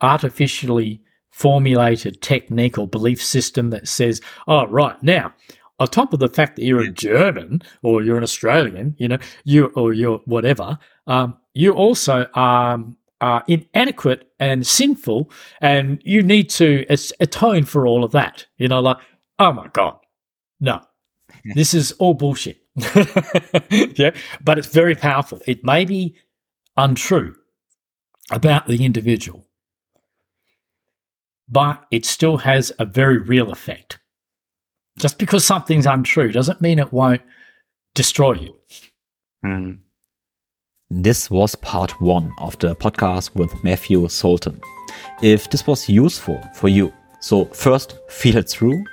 artificially formulated technique or belief system that says, "Oh, right now." On top of the fact that you're a German or you're an Australian, you know, you or you're whatever, um, you also um, are inadequate and sinful, and you need to atone for all of that. You know, like, oh my God, no, this is all bullshit. yeah, but it's very powerful. It may be untrue about the individual, but it still has a very real effect. Just because something's untrue doesn't mean it won't destroy you. Mm. This was part one of the podcast with Matthew Zoltan. If this was useful for you, so first feel it through,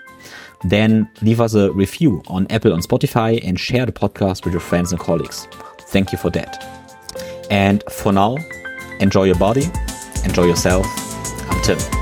then leave us a review on Apple and Spotify and share the podcast with your friends and colleagues. Thank you for that. And for now, enjoy your body, enjoy yourself. I'm Tim.